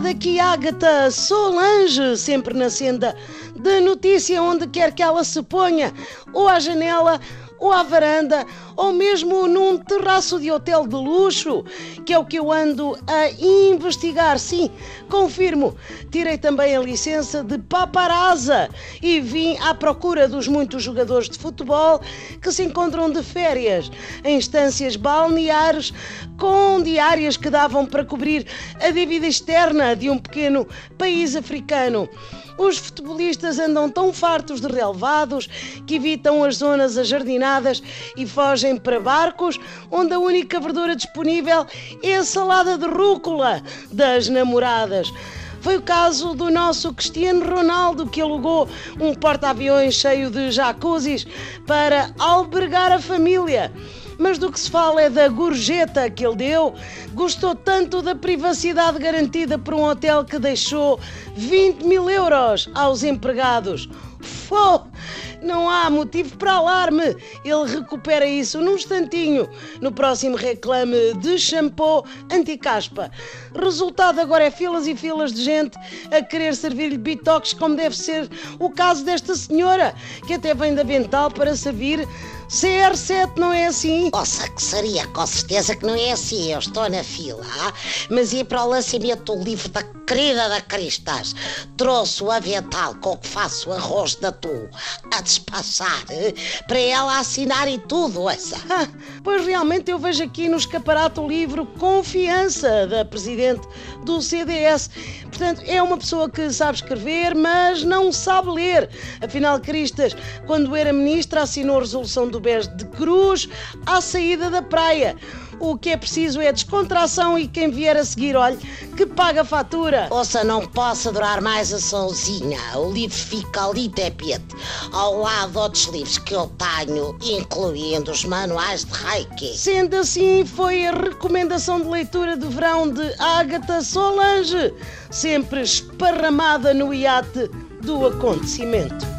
daqui Ágata Solange, sempre na senda de notícia onde quer que ela se ponha, ou à janela ou à varanda, ou mesmo num terraço de hotel de luxo, que é o que eu ando a investigar. Sim, confirmo. Tirei também a licença de paparazza e vim à procura dos muitos jogadores de futebol que se encontram de férias em instâncias balneares com diárias que davam para cobrir a dívida externa de um pequeno país africano. Os futebolistas andam tão fartos de relevados que evitam as zonas ajardinadas e fogem para barcos onde a única verdura disponível é a salada de rúcula das namoradas. Foi o caso do nosso Cristiano Ronaldo, que alugou um porta-aviões cheio de jacuzzis para albergar a família mas do que se fala é da gorjeta que ele deu. Gostou tanto da privacidade garantida por um hotel que deixou 20 mil euros aos empregados. Fô! Não há motivo para alarme. Ele recupera isso num instantinho no próximo reclame de shampoo anti-caspa. Resultado agora é filas e filas de gente a querer servir-lhe bitox como deve ser o caso desta senhora, que até vem da Vental para servir CR7 não é assim? Nossa, que seria, com certeza que não é assim. Eu estou na fila, mas ia para o lançamento do livro da querida da Cristas. Trouxe o avental com que faço arroz de atum a despachar eh, para ela assinar e tudo, essa. Ah, pois realmente eu vejo aqui no escaparate o livro Confiança da Presidente do CDS. Portanto, é uma pessoa que sabe escrever, mas não sabe ler. Afinal, Cristas, quando era ministra, assinou a resolução do BES de Cruz à saída da praia. O que é preciso é descontração e quem vier a seguir, olhe, que paga a fatura. Ouça, não posso adorar mais a sozinha. O livro fica ali tapete, ao lado de outros livros que eu tenho, incluindo os manuais de Reiki. Sendo assim, foi a recomendação de leitura de verão de Ágata Solange, sempre esparramada no iate do acontecimento.